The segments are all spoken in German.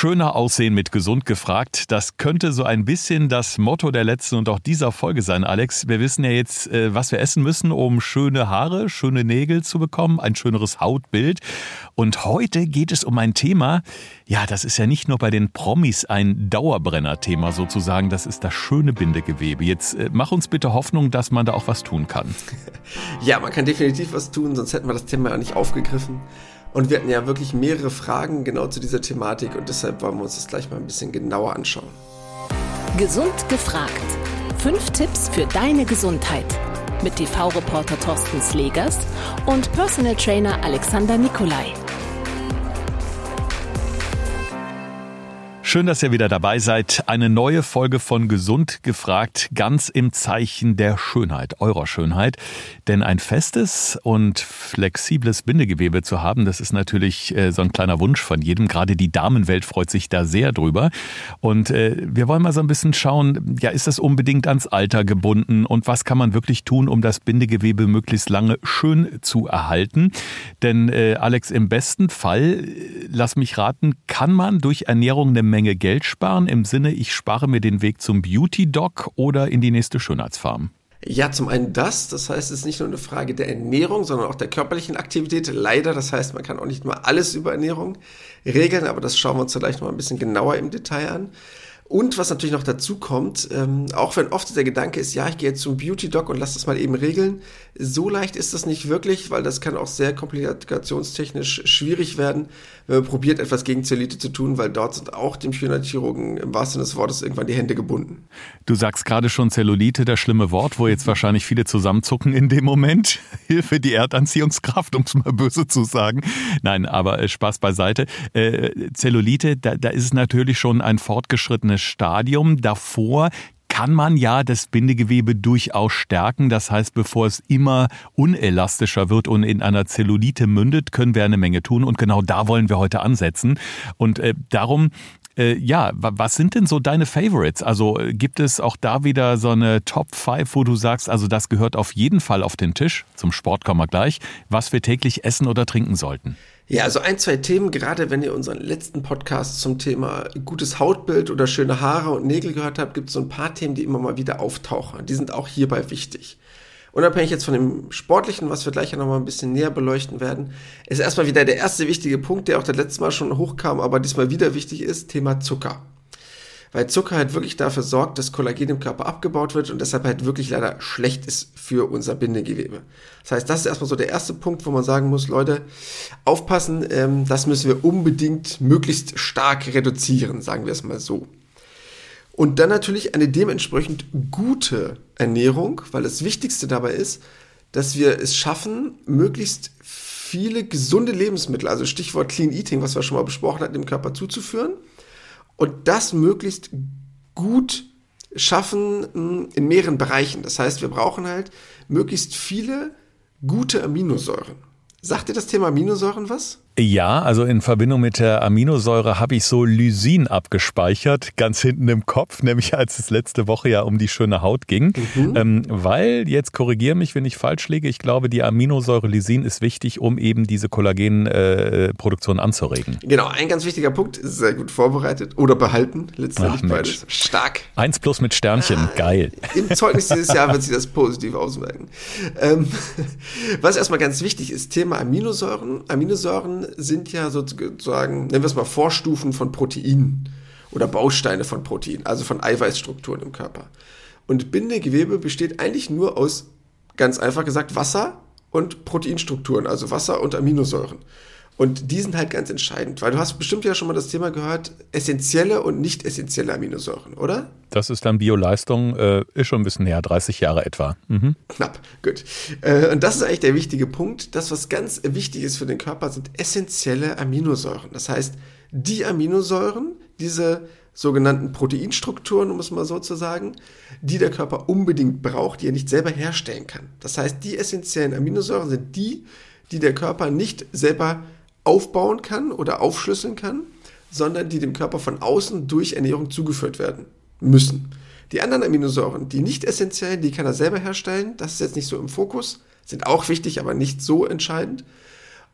Schöner aussehen mit gesund gefragt. Das könnte so ein bisschen das Motto der letzten und auch dieser Folge sein, Alex. Wir wissen ja jetzt, äh, was wir essen müssen, um schöne Haare, schöne Nägel zu bekommen, ein schöneres Hautbild. Und heute geht es um ein Thema, ja, das ist ja nicht nur bei den Promis ein Dauerbrenner-Thema sozusagen, das ist das schöne Bindegewebe. Jetzt äh, mach uns bitte Hoffnung, dass man da auch was tun kann. Ja, man kann definitiv was tun, sonst hätten wir das Thema ja nicht aufgegriffen. Und wir hatten ja wirklich mehrere Fragen genau zu dieser Thematik und deshalb wollen wir uns das gleich mal ein bisschen genauer anschauen. Gesund gefragt. Fünf Tipps für deine Gesundheit. Mit TV-Reporter Thorsten Slegers und Personal Trainer Alexander Nikolai. Schön, dass ihr wieder dabei seid. Eine neue Folge von Gesund gefragt, ganz im Zeichen der Schönheit, eurer Schönheit. Denn ein festes und flexibles Bindegewebe zu haben, das ist natürlich äh, so ein kleiner Wunsch von jedem. Gerade die Damenwelt freut sich da sehr drüber. Und äh, wir wollen mal so ein bisschen schauen, ja, ist das unbedingt ans Alter gebunden und was kann man wirklich tun, um das Bindegewebe möglichst lange schön zu erhalten? Denn äh, Alex, im besten Fall, lass mich raten, kann man durch Ernährung eine Menge Menge Geld sparen im Sinne, ich spare mir den Weg zum Beauty-Doc oder in die nächste Schönheitsfarm? Ja, zum einen das, das heißt, es ist nicht nur eine Frage der Ernährung, sondern auch der körperlichen Aktivität. Leider, das heißt, man kann auch nicht mal alles über Ernährung regeln, aber das schauen wir uns vielleicht noch mal ein bisschen genauer im Detail an. Und was natürlich noch dazu kommt, ähm, auch wenn oft der Gedanke ist, ja, ich gehe jetzt zum Beauty-Doc und lass das mal eben regeln, so leicht ist das nicht wirklich, weil das kann auch sehr komplikationstechnisch schwierig werden, man probiert, etwas gegen Zellulite zu tun, weil dort sind auch dem Schönheitschirurgen im wahrsten Sinne des Wortes irgendwann die Hände gebunden. Du sagst gerade schon Zellulite, das schlimme Wort, wo jetzt wahrscheinlich viele zusammenzucken in dem Moment. Hilfe, die Erdanziehungskraft, um es mal böse zu sagen. Nein, aber äh, Spaß beiseite. Äh, Zellulite, da, da ist es natürlich schon ein fortgeschrittenes Stadium. Davor kann man ja das Bindegewebe durchaus stärken. Das heißt, bevor es immer unelastischer wird und in einer Zellulite mündet, können wir eine Menge tun. Und genau da wollen wir heute ansetzen. Und äh, darum äh, ja, was sind denn so deine Favorites? Also äh, gibt es auch da wieder so eine Top 5, wo du sagst, also das gehört auf jeden Fall auf den Tisch, zum Sport kommen wir gleich, was wir täglich essen oder trinken sollten? Ja, also ein, zwei Themen, gerade wenn ihr unseren letzten Podcast zum Thema gutes Hautbild oder schöne Haare und Nägel gehört habt, gibt es so ein paar Themen, die immer mal wieder auftauchen. Die sind auch hierbei wichtig unabhängig jetzt von dem Sportlichen, was wir gleich ja nochmal ein bisschen näher beleuchten werden, ist erstmal wieder der erste wichtige Punkt, der auch das letzte Mal schon hochkam, aber diesmal wieder wichtig ist, Thema Zucker. Weil Zucker halt wirklich dafür sorgt, dass Kollagen im Körper abgebaut wird und deshalb halt wirklich leider schlecht ist für unser Bindegewebe. Das heißt, das ist erstmal so der erste Punkt, wo man sagen muss, Leute, aufpassen, ähm, das müssen wir unbedingt möglichst stark reduzieren, sagen wir es mal so. Und dann natürlich eine dementsprechend gute Ernährung, weil das Wichtigste dabei ist, dass wir es schaffen, möglichst viele gesunde Lebensmittel, also Stichwort Clean Eating, was wir schon mal besprochen hatten, dem Körper zuzuführen und das möglichst gut schaffen hm, in mehreren Bereichen. Das heißt, wir brauchen halt möglichst viele gute Aminosäuren. Sagt dir das Thema Aminosäuren was? Ja, also in Verbindung mit der Aminosäure habe ich so Lysin abgespeichert, ganz hinten im Kopf, nämlich als es letzte Woche ja um die schöne Haut ging. Mhm. Ähm, weil, jetzt korrigiere mich, wenn ich falsch liege, ich glaube, die Aminosäure Lysin ist wichtig, um eben diese Kollagenproduktion äh, anzuregen. Genau, ein ganz wichtiger Punkt, sehr gut vorbereitet oder behalten, letztendlich Ach, beides. Stark. Eins plus mit Sternchen, ah, geil. Im Zeugnis dieses Jahr wird sich das positiv auswirken. Ähm, was erstmal ganz wichtig ist, Thema Aminosäuren. Aminosäuren sind ja sozusagen, nennen wir es mal Vorstufen von Proteinen oder Bausteine von Proteinen, also von Eiweißstrukturen im Körper. Und Bindegewebe besteht eigentlich nur aus, ganz einfach gesagt, Wasser und Proteinstrukturen, also Wasser und Aminosäuren. Und die sind halt ganz entscheidend, weil du hast bestimmt ja schon mal das Thema gehört, essentielle und nicht essentielle Aminosäuren, oder? Das ist dann Bioleistung, äh, ist schon ein bisschen näher, 30 Jahre etwa. Mhm. Knapp, gut. Äh, und das ist eigentlich der wichtige Punkt. Das, was ganz wichtig ist für den Körper, sind essentielle Aminosäuren. Das heißt, die Aminosäuren, diese sogenannten Proteinstrukturen, um es mal so zu sagen, die der Körper unbedingt braucht, die er nicht selber herstellen kann. Das heißt, die essentiellen Aminosäuren sind die, die der Körper nicht selber aufbauen kann oder aufschlüsseln kann, sondern die dem Körper von außen durch Ernährung zugeführt werden müssen. Die anderen Aminosäuren, die nicht essentiell, die kann er selber herstellen. Das ist jetzt nicht so im Fokus, sind auch wichtig, aber nicht so entscheidend.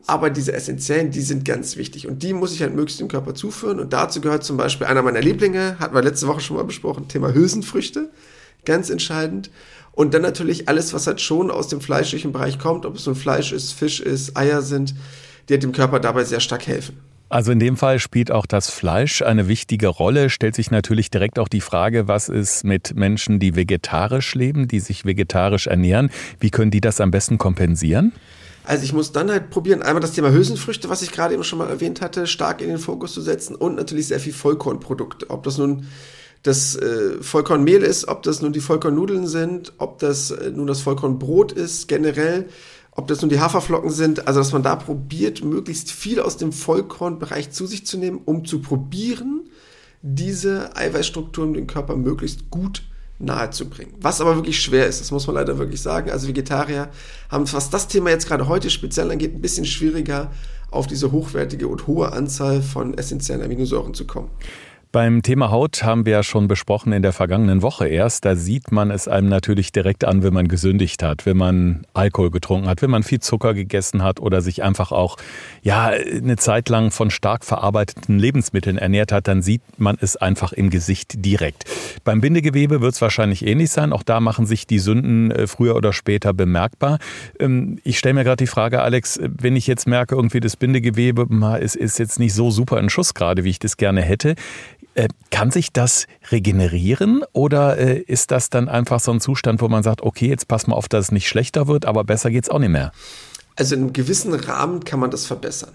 Aber diese essentiellen, die sind ganz wichtig und die muss ich halt möglichst dem Körper zuführen. Und dazu gehört zum Beispiel einer meiner Lieblinge, hatten wir letzte Woche schon mal besprochen, Thema Hülsenfrüchte. Ganz entscheidend. Und dann natürlich alles, was halt schon aus dem fleischlichen Bereich kommt, ob es nun Fleisch ist, Fisch ist, Eier sind, die dem Körper dabei sehr stark helfen. Also in dem Fall spielt auch das Fleisch eine wichtige Rolle. Stellt sich natürlich direkt auch die Frage, was ist mit Menschen, die vegetarisch leben, die sich vegetarisch ernähren? Wie können die das am besten kompensieren? Also ich muss dann halt probieren, einmal das Thema Hülsenfrüchte, was ich gerade eben schon mal erwähnt hatte, stark in den Fokus zu setzen und natürlich sehr viel Vollkornprodukte. Ob das nun das äh, Vollkornmehl ist, ob das nun die Vollkornnudeln sind, ob das äh, nun das Vollkornbrot ist, generell, ob das nun die Haferflocken sind, also dass man da probiert, möglichst viel aus dem Vollkornbereich zu sich zu nehmen, um zu probieren, diese Eiweißstrukturen dem Körper möglichst gut zu nahezubringen. Was aber wirklich schwer ist, das muss man leider wirklich sagen. Also Vegetarier haben, was das Thema jetzt gerade heute speziell angeht, ein bisschen schwieriger, auf diese hochwertige und hohe Anzahl von essentiellen Aminosäuren zu kommen. Beim Thema Haut haben wir ja schon besprochen in der vergangenen Woche erst. Da sieht man es einem natürlich direkt an, wenn man gesündigt hat, wenn man Alkohol getrunken hat, wenn man viel Zucker gegessen hat oder sich einfach auch ja eine Zeit lang von stark verarbeiteten Lebensmitteln ernährt hat, dann sieht man es einfach im Gesicht direkt. Beim Bindegewebe wird es wahrscheinlich ähnlich sein. Auch da machen sich die Sünden äh, früher oder später bemerkbar. Ähm, ich stelle mir gerade die Frage, Alex, wenn ich jetzt merke, irgendwie das Bindegewebe ist, ist jetzt nicht so super in Schuss gerade, wie ich das gerne hätte. Äh, kann sich das regenerieren oder äh, ist das dann einfach so ein Zustand, wo man sagt, okay, jetzt pass mal auf, dass es nicht schlechter wird, aber besser geht es auch nicht mehr? Also in einem gewissen Rahmen kann man das verbessern.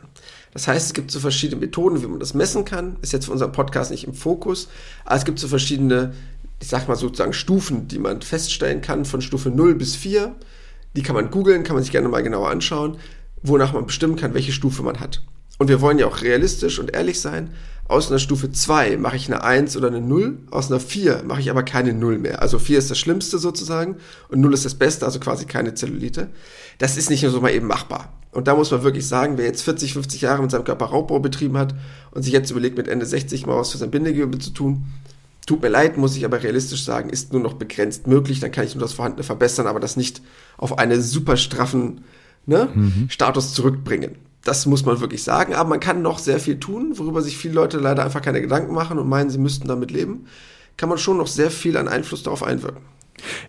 Das heißt, es gibt so verschiedene Methoden, wie man das messen kann. Ist jetzt für unseren Podcast nicht im Fokus, aber es gibt so verschiedene, ich sag mal sozusagen Stufen, die man feststellen kann, von Stufe 0 bis 4. Die kann man googeln, kann man sich gerne mal genauer anschauen, wonach man bestimmen kann, welche Stufe man hat. Und wir wollen ja auch realistisch und ehrlich sein. Aus einer Stufe 2 mache ich eine 1 oder eine 0, aus einer 4 mache ich aber keine 0 mehr. Also 4 ist das Schlimmste sozusagen und 0 ist das Beste, also quasi keine Zellulite. Das ist nicht nur so mal eben machbar. Und da muss man wirklich sagen, wer jetzt 40, 50 Jahre mit seinem Körper Raubbau betrieben hat und sich jetzt überlegt, mit Ende 60 mal was für sein Bindegewebe zu tun, tut mir leid, muss ich aber realistisch sagen, ist nur noch begrenzt möglich. Dann kann ich nur das Vorhandene verbessern, aber das nicht auf einen super straffen ne, mhm. Status zurückbringen das muss man wirklich sagen. Aber man kann noch sehr viel tun, worüber sich viele Leute leider einfach keine Gedanken machen und meinen, sie müssten damit leben. Kann man schon noch sehr viel an Einfluss darauf einwirken.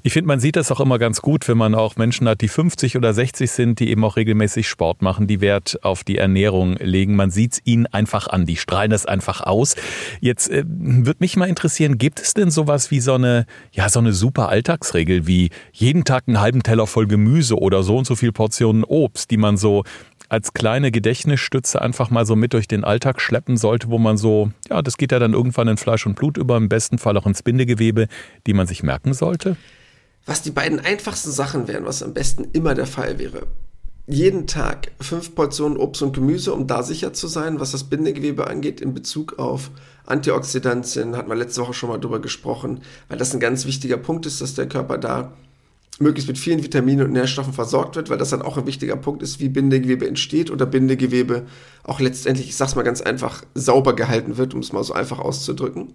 Ich finde, man sieht das auch immer ganz gut, wenn man auch Menschen hat, die 50 oder 60 sind, die eben auch regelmäßig Sport machen, die Wert auf die Ernährung legen. Man sieht es ihnen einfach an, die strahlen das einfach aus. Jetzt äh, würde mich mal interessieren, gibt es denn sowas wie so eine, ja, so eine super Alltagsregel wie jeden Tag einen halben Teller voll Gemüse oder so und so viel Portionen Obst, die man so als kleine Gedächtnisstütze einfach mal so mit durch den Alltag schleppen sollte, wo man so, ja, das geht ja dann irgendwann in Fleisch und Blut über, im besten Fall auch ins Bindegewebe, die man sich merken sollte? Was die beiden einfachsten Sachen wären, was am besten immer der Fall wäre. Jeden Tag fünf Portionen Obst und Gemüse, um da sicher zu sein, was das Bindegewebe angeht in Bezug auf Antioxidantien, hatten wir letzte Woche schon mal drüber gesprochen, weil das ein ganz wichtiger Punkt ist, dass der Körper da möglichst mit vielen Vitaminen und Nährstoffen versorgt wird, weil das dann auch ein wichtiger Punkt ist, wie Bindegewebe entsteht oder Bindegewebe auch letztendlich, ich sag's mal ganz einfach, sauber gehalten wird, um es mal so einfach auszudrücken.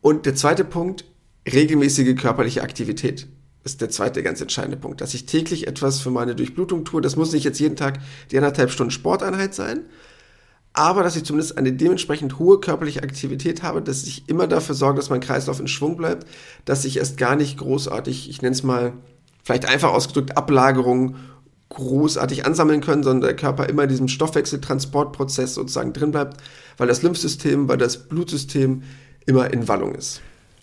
Und der zweite Punkt, regelmäßige körperliche Aktivität ist der zweite ganz entscheidende Punkt, dass ich täglich etwas für meine Durchblutung tue. Das muss nicht jetzt jeden Tag die anderthalb Stunden Sporteinheit sein, aber dass ich zumindest eine dementsprechend hohe körperliche Aktivität habe, dass ich immer dafür sorge, dass mein Kreislauf in Schwung bleibt, dass ich erst gar nicht großartig, ich nenne es mal, vielleicht einfach ausgedrückt, Ablagerungen großartig ansammeln können, sondern der Körper immer in diesem Stoffwechseltransportprozess sozusagen drin bleibt, weil das Lymphsystem, weil das Blutsystem immer in Wallung ist.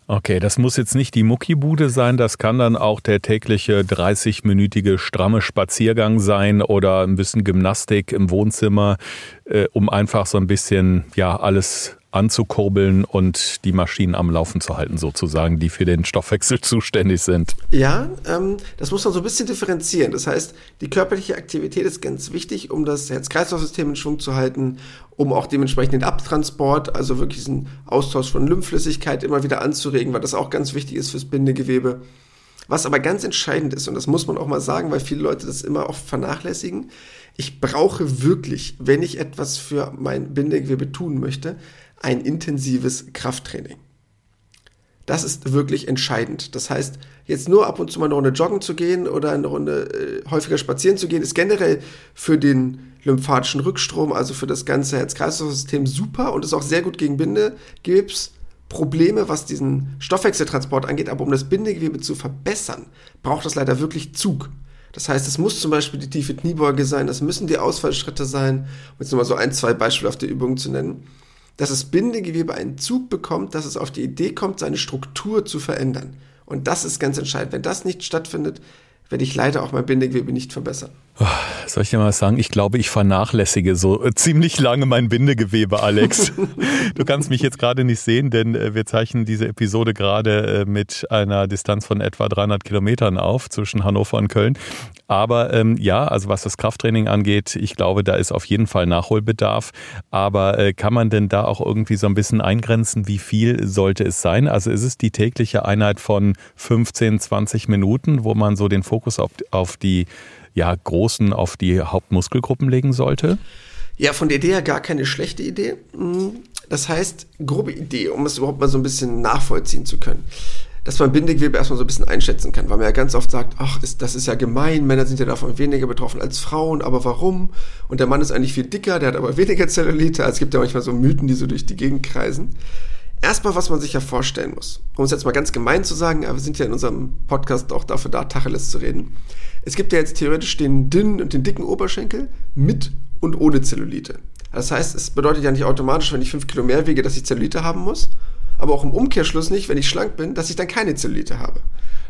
Okay, das muss jetzt nicht die Muckibude sein, das kann dann auch der tägliche 30-minütige stramme Spaziergang sein oder ein bisschen Gymnastik im Wohnzimmer, äh, um einfach so ein bisschen ja alles anzukurbeln und die Maschinen am Laufen zu halten, sozusagen, die für den Stoffwechsel zuständig sind. Ja, ähm, das muss man so ein bisschen differenzieren. Das heißt, die körperliche Aktivität ist ganz wichtig, um das Herz-Kreislauf-System in Schwung zu halten, um auch dementsprechend den Abtransport, also wirklich diesen Austausch von Lymphflüssigkeit immer wieder anzuregen, weil das auch ganz wichtig ist fürs Bindegewebe. Was aber ganz entscheidend ist, und das muss man auch mal sagen, weil viele Leute das immer oft vernachlässigen, ich brauche wirklich, wenn ich etwas für mein Bindegewebe tun möchte, ein intensives Krafttraining. Das ist wirklich entscheidend. Das heißt, jetzt nur ab und zu mal eine Runde joggen zu gehen oder eine Runde äh, häufiger spazieren zu gehen, ist generell für den lymphatischen Rückstrom, also für das ganze Herz-Kreislauf-System super und ist auch sehr gut gegen Bindegewebs. Probleme, was diesen Stoffwechseltransport angeht, aber um das Bindegewebe zu verbessern, braucht es leider wirklich Zug. Das heißt, es muss zum Beispiel die tiefe Kniebeuge sein, das müssen die Ausfallschritte sein, um jetzt nochmal so ein, zwei Beispiele auf der Übung zu nennen, dass das Bindegewebe einen Zug bekommt, dass es auf die Idee kommt, seine Struktur zu verändern. Und das ist ganz entscheidend. Wenn das nicht stattfindet, werde ich leider auch mein Bindegewebe nicht verbessern. Oh, soll ich dir mal sagen, ich glaube, ich vernachlässige so äh, ziemlich lange mein Bindegewebe, Alex. du kannst mich jetzt gerade nicht sehen, denn äh, wir zeichnen diese Episode gerade äh, mit einer Distanz von etwa 300 Kilometern auf zwischen Hannover und Köln. Aber ähm, ja, also was das Krafttraining angeht, ich glaube, da ist auf jeden Fall Nachholbedarf. Aber äh, kann man denn da auch irgendwie so ein bisschen eingrenzen, wie viel sollte es sein? Also ist es die tägliche Einheit von 15, 20 Minuten, wo man so den Fokus auf, auf die ja, großen, auf die Hauptmuskelgruppen legen sollte? Ja, von der Idee her gar keine schlechte Idee. Mhm. Das heißt, grobe Idee, um es überhaupt mal so ein bisschen nachvollziehen zu können dass man Bindegewebe erstmal so ein bisschen einschätzen kann, weil man ja ganz oft sagt, ach, ist, das ist ja gemein, Männer sind ja davon weniger betroffen als Frauen, aber warum? Und der Mann ist eigentlich viel dicker, der hat aber weniger Zellulite. Also es gibt ja manchmal so Mythen, die so durch die Gegend kreisen. Erstmal, was man sich ja vorstellen muss, um es jetzt mal ganz gemein zu sagen, aber wir sind ja in unserem Podcast auch dafür da, Tacheles zu reden. Es gibt ja jetzt theoretisch den dünnen und den dicken Oberschenkel mit und ohne Zellulite. Das heißt, es bedeutet ja nicht automatisch, wenn ich fünf Kilo mehr wiege, dass ich Zellulite haben muss, aber auch im Umkehrschluss nicht, wenn ich schlank bin, dass ich dann keine Zellulite habe.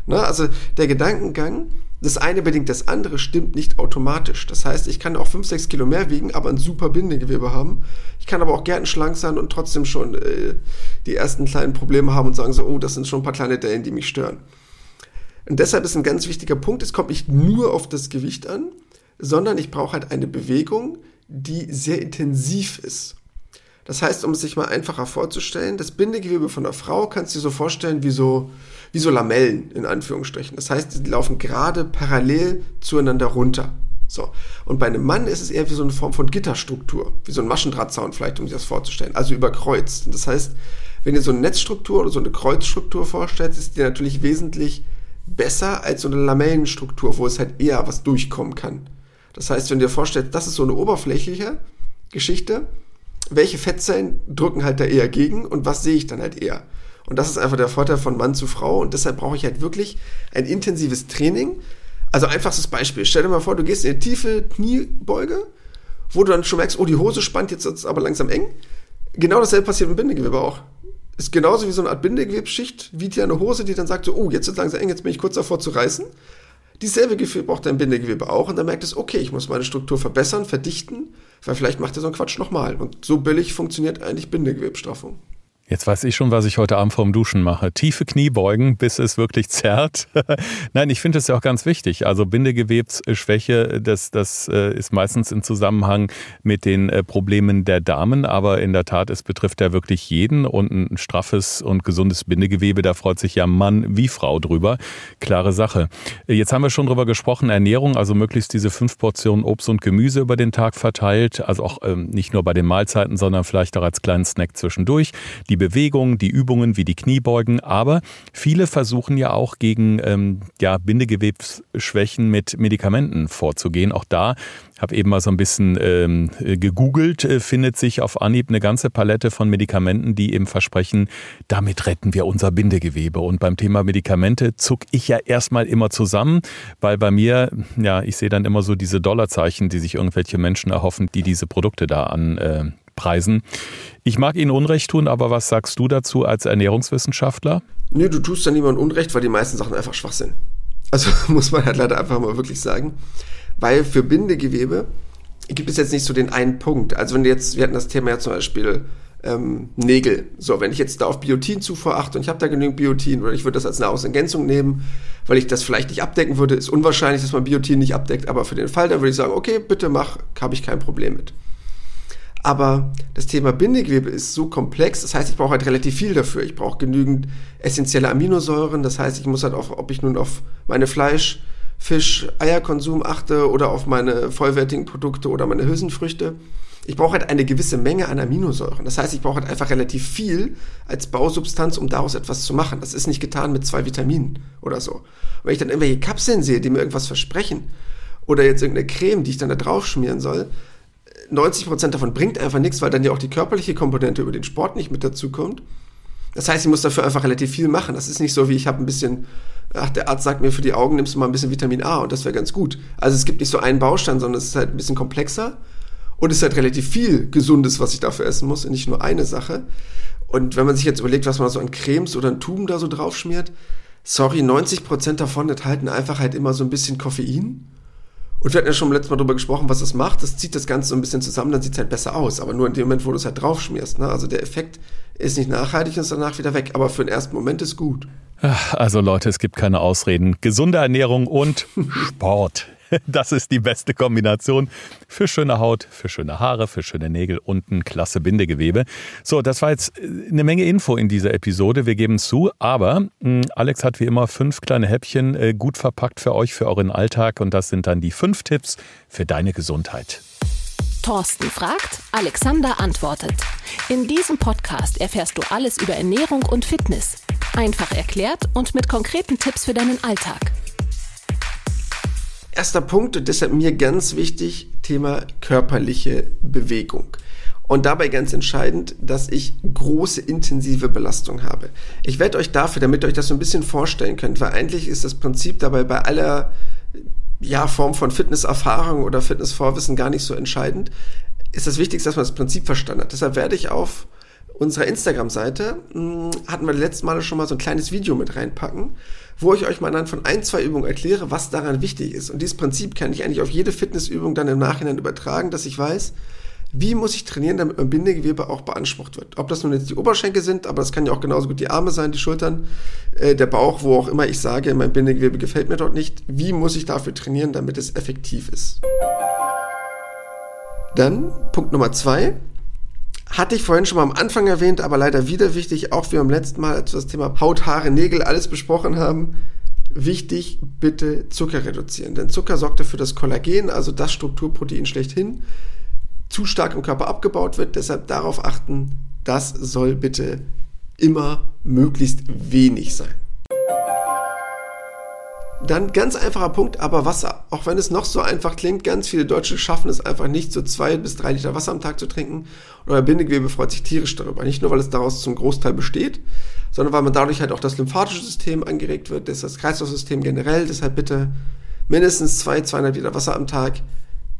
Ne? Also der Gedankengang, das eine bedingt das andere, stimmt nicht automatisch. Das heißt, ich kann auch 5, 6 Kilo mehr wiegen, aber ein super Bindegewebe haben. Ich kann aber auch gern schlank sein und trotzdem schon äh, die ersten kleinen Probleme haben und sagen so, oh, das sind schon ein paar kleine Dellen, die mich stören. Und deshalb ist ein ganz wichtiger Punkt, es kommt nicht nur auf das Gewicht an, sondern ich brauche halt eine Bewegung, die sehr intensiv ist. Das heißt, um es sich mal einfacher vorzustellen, das Bindegewebe von einer Frau kannst du dir so vorstellen wie so, wie so Lamellen in Anführungsstrichen. Das heißt, die laufen gerade parallel zueinander runter. So. Und bei einem Mann ist es eher wie so eine Form von Gitterstruktur, wie so ein Maschendrahtzaun vielleicht, um sich das vorzustellen, also überkreuzt. Das heißt, wenn ihr so eine Netzstruktur oder so eine Kreuzstruktur vorstellt, ist die natürlich wesentlich besser als so eine Lamellenstruktur, wo es halt eher was durchkommen kann. Das heißt, wenn du dir vorstellst, das ist so eine oberflächliche Geschichte, welche Fettzellen drücken halt da eher gegen und was sehe ich dann halt eher. Und das ist einfach der Vorteil von Mann zu Frau und deshalb brauche ich halt wirklich ein intensives Training. Also einfachstes Beispiel. Stell dir mal vor, du gehst in eine tiefe Kniebeuge, wo du dann schon merkst, oh, die Hose spannt jetzt aber langsam eng. Genau dasselbe passiert im Bindegewebe auch. Ist genauso wie so eine Art Bindegewebsschicht, wie dir eine Hose, die dann sagt oh, jetzt es langsam eng, jetzt bin ich kurz davor zu reißen. Dieselbe Gefühl braucht dein Bindegewebe auch und dann merkt es, okay, ich muss meine Struktur verbessern, verdichten, weil vielleicht macht er so einen Quatsch nochmal. Und so billig funktioniert eigentlich Bindegewebstraffung. Jetzt weiß ich schon, was ich heute Abend vorm Duschen mache. Tiefe Kniebeugen, bis es wirklich zerrt. Nein, ich finde es ja auch ganz wichtig. Also Bindegewebsschwäche, das, das äh, ist meistens im Zusammenhang mit den äh, Problemen der Damen. Aber in der Tat, es betrifft ja wirklich jeden. Und ein straffes und gesundes Bindegewebe, da freut sich ja Mann wie Frau drüber. Klare Sache. Jetzt haben wir schon drüber gesprochen, Ernährung, also möglichst diese fünf Portionen Obst und Gemüse über den Tag verteilt. Also auch ähm, nicht nur bei den Mahlzeiten, sondern vielleicht auch als kleinen Snack zwischendurch. Die Bewegungen, die Übungen wie die Kniebeugen, aber viele versuchen ja auch gegen ähm, ja, Bindegewebsschwächen mit Medikamenten vorzugehen. Auch da habe eben mal so ein bisschen ähm, gegoogelt, äh, findet sich auf Anhieb eine ganze Palette von Medikamenten, die eben versprechen, damit retten wir unser Bindegewebe. Und beim Thema Medikamente zuck ich ja erstmal immer zusammen, weil bei mir, ja, ich sehe dann immer so diese Dollarzeichen, die sich irgendwelche Menschen erhoffen, die diese Produkte da an äh, preisen. Ich mag Ihnen Unrecht tun, aber was sagst du dazu als Ernährungswissenschaftler? Nee, du tust da niemandem Unrecht, weil die meisten Sachen einfach schwach sind. Also muss man halt leider einfach mal wirklich sagen. Weil für Bindegewebe gibt es jetzt nicht so den einen Punkt. Also wenn jetzt, wir hatten das Thema ja zum Beispiel ähm, Nägel. So, wenn ich jetzt da auf Biotinzufuhr achte und ich habe da genügend Biotin oder ich würde das als Nahrungsergänzung nehmen, weil ich das vielleicht nicht abdecken würde, ist unwahrscheinlich, dass man Biotin nicht abdeckt, aber für den Fall, dann würde ich sagen, okay, bitte mach, habe ich kein Problem mit. Aber das Thema Bindegewebe ist so komplex, das heißt, ich brauche halt relativ viel dafür. Ich brauche genügend essentielle Aminosäuren, das heißt, ich muss halt auch, ob ich nun auf meine Fleisch, Fisch, Eierkonsum achte oder auf meine vollwertigen Produkte oder meine Hülsenfrüchte. Ich brauche halt eine gewisse Menge an Aminosäuren. Das heißt, ich brauche halt einfach relativ viel als Bausubstanz, um daraus etwas zu machen. Das ist nicht getan mit zwei Vitaminen oder so. Und wenn ich dann irgendwelche Kapseln sehe, die mir irgendwas versprechen, oder jetzt irgendeine Creme, die ich dann da drauf schmieren soll, 90% davon bringt einfach nichts, weil dann ja auch die körperliche Komponente über den Sport nicht mit dazu kommt. Das heißt, ich muss dafür einfach relativ viel machen. Das ist nicht so, wie ich habe ein bisschen, ach, der Arzt sagt mir, für die Augen nimmst du mal ein bisschen Vitamin A und das wäre ganz gut. Also es gibt nicht so einen Baustein, sondern es ist halt ein bisschen komplexer und es ist halt relativ viel Gesundes, was ich dafür essen muss, und nicht nur eine Sache. Und wenn man sich jetzt überlegt, was man so an Cremes oder an Tuben da so drauf schmiert, sorry, 90% davon enthalten einfach halt immer so ein bisschen Koffein. Und wir hatten ja schon letztes Mal darüber gesprochen, was das macht. Das zieht das Ganze so ein bisschen zusammen, dann sieht es halt besser aus. Aber nur in dem Moment, wo du es halt draufschmierst. Ne? Also der Effekt ist nicht nachhaltig und ist danach wieder weg. Aber für den ersten Moment ist gut. Also Leute, es gibt keine Ausreden. Gesunde Ernährung und Sport. Das ist die beste Kombination für schöne Haut, für schöne Haare, für schöne Nägel und ein klasse Bindegewebe. So, das war jetzt äh, eine Menge Info in dieser Episode. Wir geben zu, aber Alex hat wie immer fünf kleine Häppchen äh, gut verpackt für euch, für euren Alltag. Und das sind dann die fünf Tipps für deine Gesundheit. Thorsten fragt, Alexander antwortet. In diesem Podcast erfährst du alles über Ernährung und Fitness. Einfach erklärt und mit konkreten Tipps für deinen Alltag. Erster Punkt und deshalb mir ganz wichtig, Thema körperliche Bewegung. Und dabei ganz entscheidend, dass ich große intensive Belastung habe. Ich werde euch dafür, damit ihr euch das so ein bisschen vorstellen könnt, weil eigentlich ist das Prinzip dabei bei aller ja, Form von Fitnesserfahrung oder Fitnessvorwissen gar nicht so entscheidend, ist das Wichtigste, dass man das Prinzip verstanden hat. Deshalb werde ich auf unserer Instagram-Seite, hm, hatten wir letztes Mal schon mal so ein kleines Video mit reinpacken, wo ich euch mal anhand von ein, zwei Übungen erkläre, was daran wichtig ist. Und dieses Prinzip kann ich eigentlich auf jede Fitnessübung dann im Nachhinein übertragen, dass ich weiß, wie muss ich trainieren, damit mein Bindegewebe auch beansprucht wird. Ob das nun jetzt die Oberschenkel sind, aber das kann ja auch genauso gut die Arme sein, die Schultern, äh, der Bauch, wo auch immer ich sage, mein Bindegewebe gefällt mir dort nicht. Wie muss ich dafür trainieren, damit es effektiv ist? Dann Punkt Nummer zwei. Hatte ich vorhin schon mal am Anfang erwähnt, aber leider wieder wichtig, auch wie beim letzten Mal, als wir das Thema Haut, Haare, Nägel alles besprochen haben. Wichtig, bitte Zucker reduzieren. Denn Zucker sorgt dafür, dass Kollagen, also das Strukturprotein schlechthin, zu stark im Körper abgebaut wird. Deshalb darauf achten, das soll bitte immer möglichst wenig sein. Dann ganz einfacher Punkt, aber Wasser. Auch wenn es noch so einfach klingt, ganz viele Deutsche schaffen es einfach nicht, so zwei bis drei Liter Wasser am Tag zu trinken. Und euer Bindegewebe freut sich tierisch darüber. Nicht nur, weil es daraus zum Großteil besteht, sondern weil man dadurch halt auch das lymphatische System angeregt wird, das, das Kreislaufsystem generell. Deshalb bitte mindestens zwei, zweieinhalb Liter Wasser am Tag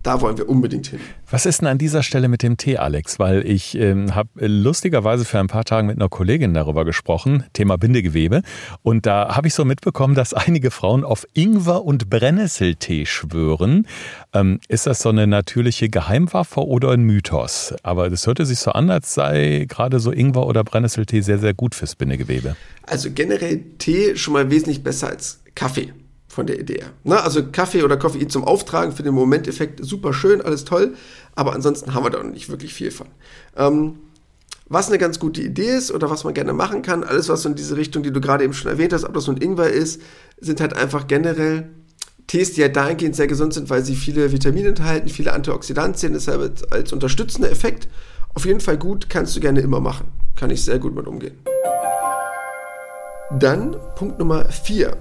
da wollen wir unbedingt hin. Was ist denn an dieser Stelle mit dem Tee, Alex? Weil ich ähm, habe lustigerweise für ein paar Tage mit einer Kollegin darüber gesprochen, Thema Bindegewebe. Und da habe ich so mitbekommen, dass einige Frauen auf Ingwer- und Brennnesseltee schwören. Ähm, ist das so eine natürliche Geheimwaffe oder ein Mythos? Aber das hörte sich so an, als sei gerade so Ingwer- oder Brennnesseltee sehr, sehr gut fürs Bindegewebe. Also generell Tee schon mal wesentlich besser als Kaffee von der Idee. Na, also Kaffee oder Koffein zum Auftragen für den Momenteffekt super schön, alles toll, aber ansonsten haben wir da noch nicht wirklich viel von. Ähm, was eine ganz gute Idee ist oder was man gerne machen kann, alles was so in diese Richtung, die du gerade eben schon erwähnt hast, ob das ein Ingwer ist, sind halt einfach generell Tees, die halt dahingehend sehr gesund sind, weil sie viele Vitamine enthalten, viele Antioxidantien, deshalb als unterstützender Effekt auf jeden Fall gut, kannst du gerne immer machen. Kann ich sehr gut mit umgehen. Dann Punkt Nummer 4.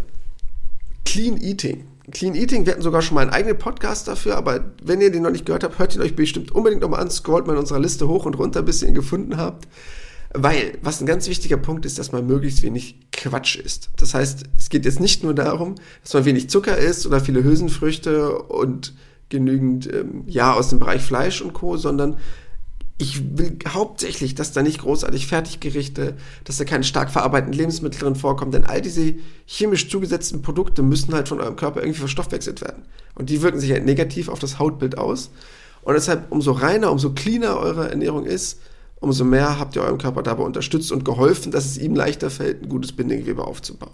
Clean Eating. Clean Eating, wir hatten sogar schon mal einen eigenen Podcast dafür, aber wenn ihr den noch nicht gehört habt, hört ihn euch bestimmt unbedingt nochmal an, scrollt mal in unserer Liste hoch und runter, bis ihr ihn gefunden habt. Weil, was ein ganz wichtiger Punkt ist, dass man möglichst wenig Quatsch isst. Das heißt, es geht jetzt nicht nur darum, dass man wenig Zucker isst oder viele Hülsenfrüchte und genügend, ähm, ja, aus dem Bereich Fleisch und Co., sondern ich will hauptsächlich, dass da nicht großartig Fertiggerichte, dass da keine stark verarbeiteten Lebensmittel drin vorkommen, denn all diese chemisch zugesetzten Produkte müssen halt von eurem Körper irgendwie verstoffwechselt werden. Und die wirken sich halt negativ auf das Hautbild aus. Und deshalb, umso reiner, umso cleaner eure Ernährung ist, umso mehr habt ihr eurem Körper dabei unterstützt und geholfen, dass es ihm leichter fällt, ein gutes Bindegewebe aufzubauen.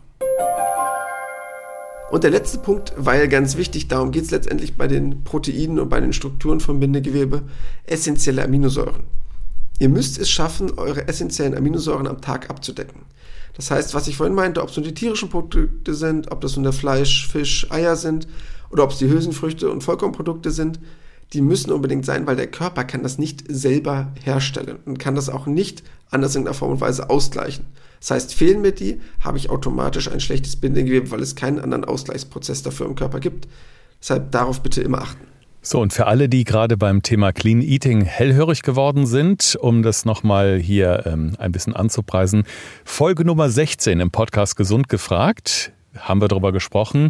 Und der letzte Punkt, weil ganz wichtig, darum geht es letztendlich bei den Proteinen und bei den Strukturen vom Bindegewebe, essentielle Aminosäuren. Ihr müsst es schaffen, eure essentiellen Aminosäuren am Tag abzudecken. Das heißt, was ich vorhin meinte, ob es nun die tierischen Produkte sind, ob das nun der Fleisch, Fisch, Eier sind oder ob es die Hülsenfrüchte und Vollkornprodukte sind, die müssen unbedingt sein, weil der Körper kann das nicht selber herstellen und kann das auch nicht anders in der Form und Weise ausgleichen. Das heißt, fehlen mir die, habe ich automatisch ein schlechtes Bindegewebe, weil es keinen anderen Ausgleichsprozess dafür im Körper gibt. Deshalb darauf bitte immer achten. So, und für alle, die gerade beim Thema Clean Eating hellhörig geworden sind, um das nochmal hier ähm, ein bisschen anzupreisen, Folge Nummer 16 im Podcast Gesund gefragt, haben wir darüber gesprochen,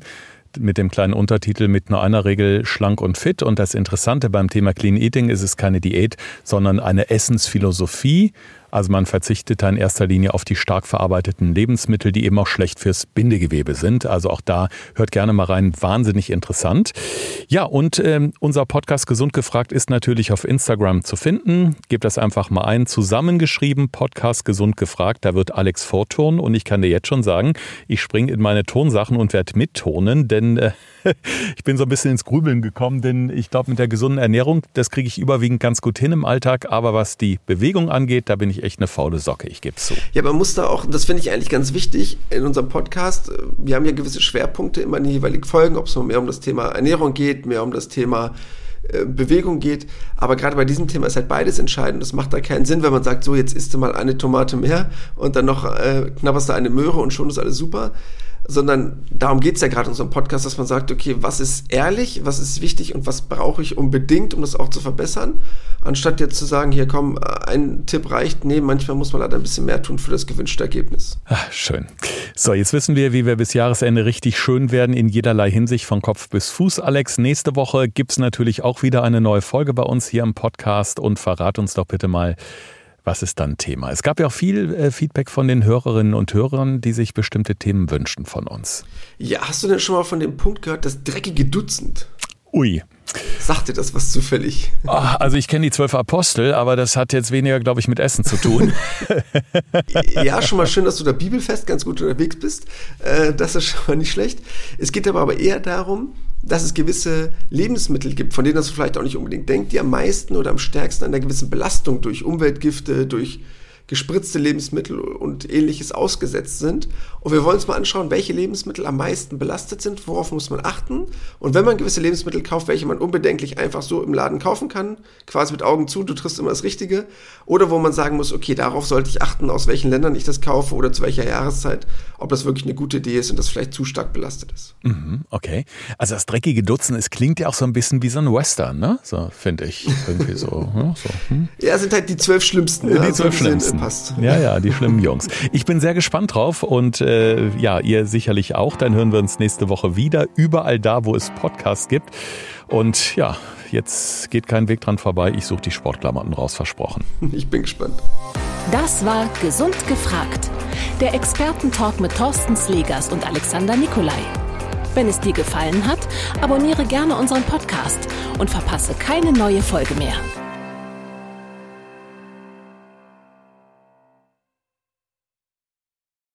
mit dem kleinen Untertitel mit nur einer Regel schlank und fit. Und das Interessante beim Thema Clean Eating ist es keine Diät, sondern eine Essensphilosophie. Also man verzichtet da in erster Linie auf die stark verarbeiteten Lebensmittel, die eben auch schlecht fürs Bindegewebe sind. Also auch da hört gerne mal rein, wahnsinnig interessant. Ja, und ähm, unser Podcast Gesund gefragt ist natürlich auf Instagram zu finden. Gebt das einfach mal ein, zusammengeschrieben, Podcast Gesund gefragt. Da wird Alex vorturnen und ich kann dir jetzt schon sagen, ich springe in meine Tonsachen und werde mittonen, denn äh, ich bin so ein bisschen ins Grübeln gekommen, denn ich glaube, mit der gesunden Ernährung, das kriege ich überwiegend ganz gut hin im Alltag. Aber was die Bewegung angeht, da bin ich echt eine faule Socke, ich gebe zu. Ja, man muss da auch, das finde ich eigentlich ganz wichtig in unserem Podcast, wir haben ja gewisse Schwerpunkte immer in den jeweiligen Folgen, ob es mehr um das Thema Ernährung geht, mehr um das Thema äh, Bewegung geht. Aber gerade bei diesem Thema ist halt beides entscheidend. Das macht da keinen Sinn, wenn man sagt, so jetzt isst du mal eine Tomate mehr und dann noch äh, knabberst du eine Möhre und schon ist alles super sondern darum geht es ja gerade in unserem Podcast, dass man sagt, okay, was ist ehrlich, was ist wichtig und was brauche ich unbedingt, um das auch zu verbessern, anstatt jetzt zu sagen, hier komm, ein Tipp reicht, nee, manchmal muss man leider ein bisschen mehr tun für das gewünschte Ergebnis. Ach, schön. So, jetzt wissen wir, wie wir bis Jahresende richtig schön werden in jederlei Hinsicht von Kopf bis Fuß. Alex, nächste Woche gibt es natürlich auch wieder eine neue Folge bei uns hier im Podcast und verrat uns doch bitte mal, was ist dann Thema? Es gab ja auch viel äh, Feedback von den Hörerinnen und Hörern, die sich bestimmte Themen wünschen von uns. Ja, hast du denn schon mal von dem Punkt gehört, das dreckige Dutzend? Ui. Sagt dir das was zufällig? Ach, also ich kenne die zwölf Apostel, aber das hat jetzt weniger, glaube ich, mit Essen zu tun. ja, schon mal schön, dass du da bibelfest ganz gut unterwegs bist. Äh, das ist schon mal nicht schlecht. Es geht aber, aber eher darum, dass es gewisse Lebensmittel gibt, von denen man vielleicht auch nicht unbedingt denkt, die am meisten oder am stärksten einer gewissen Belastung durch Umweltgifte, durch gespritzte Lebensmittel und ähnliches ausgesetzt sind. Und wir wollen uns mal anschauen, welche Lebensmittel am meisten belastet sind, worauf muss man achten. Und wenn man gewisse Lebensmittel kauft, welche man unbedenklich einfach so im Laden kaufen kann, quasi mit Augen zu, du triffst immer das Richtige. Oder wo man sagen muss, okay, darauf sollte ich achten, aus welchen Ländern ich das kaufe oder zu welcher Jahreszeit, ob das wirklich eine gute Idee ist und das vielleicht zu stark belastet ist. Mhm, okay. Also das dreckige Dutzen, es klingt ja auch so ein bisschen wie so ein Western, ne? So, finde ich. Irgendwie so. ja, so hm. ja, sind halt die zwölf Schlimmsten. Die ja, zwölf Schlimmsten passt. Ja, ja, die schlimmen Jungs. Ich bin sehr gespannt drauf und äh, ja, ihr sicherlich auch. Dann hören wir uns nächste Woche wieder, überall da, wo es Podcasts gibt. Und ja, jetzt geht kein Weg dran vorbei. Ich suche die Sportklamotten raus, versprochen. Ich bin gespannt. Das war Gesund gefragt. Der Expertentalk mit Thorsten Slegers und Alexander Nikolai. Wenn es dir gefallen hat, abonniere gerne unseren Podcast und verpasse keine neue Folge mehr.